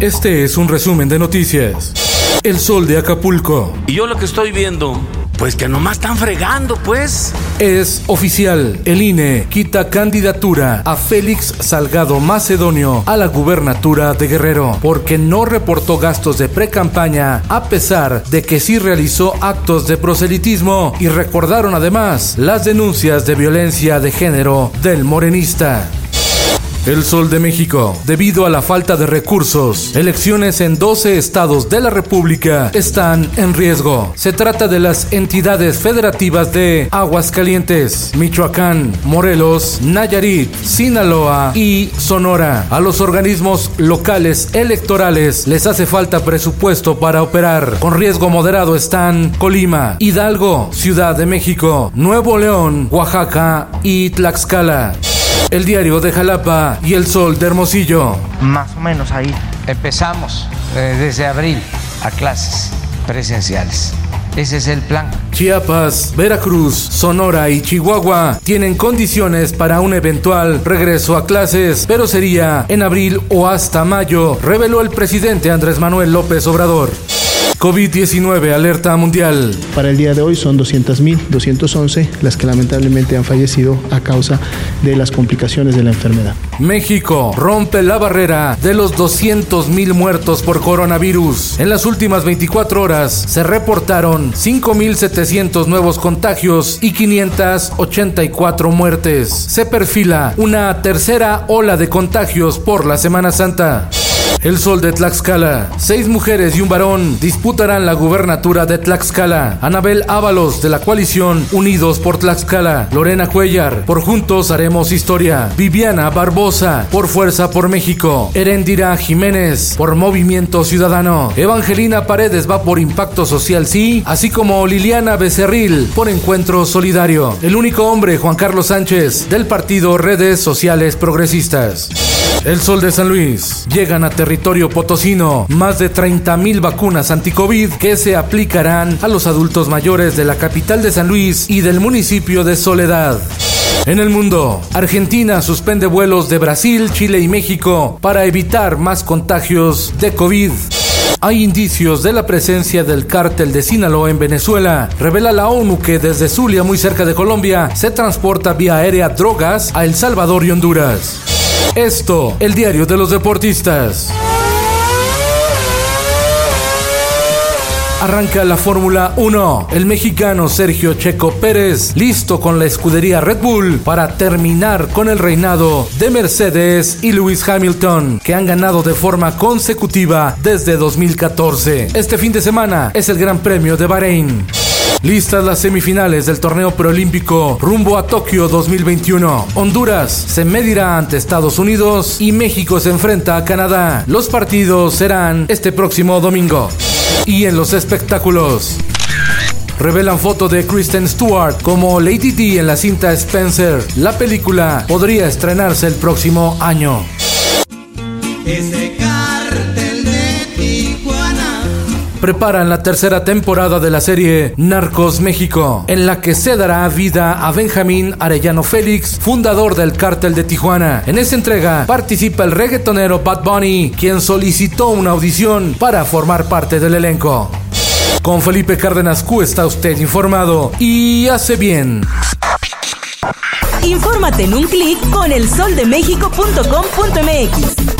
Este es un resumen de noticias. El sol de Acapulco. Y yo lo que estoy viendo, pues que nomás están fregando, pues. Es oficial. El INE quita candidatura a Félix Salgado Macedonio a la gubernatura de Guerrero porque no reportó gastos de precampaña a pesar de que sí realizó actos de proselitismo y recordaron además las denuncias de violencia de género del morenista. El Sol de México. Debido a la falta de recursos, elecciones en 12 estados de la República están en riesgo. Se trata de las entidades federativas de Aguascalientes, Michoacán, Morelos, Nayarit, Sinaloa y Sonora. A los organismos locales electorales les hace falta presupuesto para operar. Con riesgo moderado están Colima, Hidalgo, Ciudad de México, Nuevo León, Oaxaca y Tlaxcala. El diario de Jalapa y el sol de Hermosillo. Más o menos ahí empezamos eh, desde abril a clases presenciales. Ese es el plan. Chiapas, Veracruz, Sonora y Chihuahua tienen condiciones para un eventual regreso a clases, pero sería en abril o hasta mayo, reveló el presidente Andrés Manuel López Obrador. COVID-19, alerta mundial. Para el día de hoy son 200.211 las que lamentablemente han fallecido a causa de las complicaciones de la enfermedad. México rompe la barrera de los 200.000 muertos por coronavirus. En las últimas 24 horas se reportaron 5.700 nuevos contagios y 584 muertes. Se perfila una tercera ola de contagios por la Semana Santa. El Sol de Tlaxcala. Seis mujeres y un varón disputarán la gubernatura de Tlaxcala. Anabel Ábalos, de la coalición Unidos por Tlaxcala. Lorena Cuellar, por Juntos Haremos Historia. Viviana Barbosa, por Fuerza por México. Erendira Jiménez, por Movimiento Ciudadano. Evangelina Paredes va por Impacto Social Sí, así como Liliana Becerril, por Encuentro Solidario. El único hombre, Juan Carlos Sánchez, del partido Redes Sociales Progresistas. El Sol de San Luis. Llegan a territorio potosino más de 30.000 vacunas anti-COVID que se aplicarán a los adultos mayores de la capital de San Luis y del municipio de Soledad. En el mundo, Argentina suspende vuelos de Brasil, Chile y México para evitar más contagios de COVID. Hay indicios de la presencia del cártel de Sinaloa en Venezuela. Revela la ONU que desde Zulia, muy cerca de Colombia, se transporta vía aérea drogas a El Salvador y Honduras. Esto, el diario de los deportistas. Arranca la Fórmula 1. El mexicano Sergio Checo Pérez, listo con la escudería Red Bull para terminar con el reinado de Mercedes y Lewis Hamilton, que han ganado de forma consecutiva desde 2014. Este fin de semana es el Gran Premio de Bahrein. Listas las semifinales del torneo preolímpico rumbo a Tokio 2021. Honduras se medirá ante Estados Unidos y México se enfrenta a Canadá. Los partidos serán este próximo domingo. Y en los espectáculos. Revelan foto de Kristen Stewart como Lady D en la cinta Spencer. La película podría estrenarse el próximo año. Preparan la tercera temporada de la serie Narcos México, en la que se dará vida a Benjamín Arellano Félix, fundador del cártel de Tijuana. En esta entrega participa el reggaetonero Bad Bunny, quien solicitó una audición para formar parte del elenco. Con Felipe Cárdenas Q está usted informado y hace bien. Infórmate en un clic con elsoldemexico.com.mx.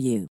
you.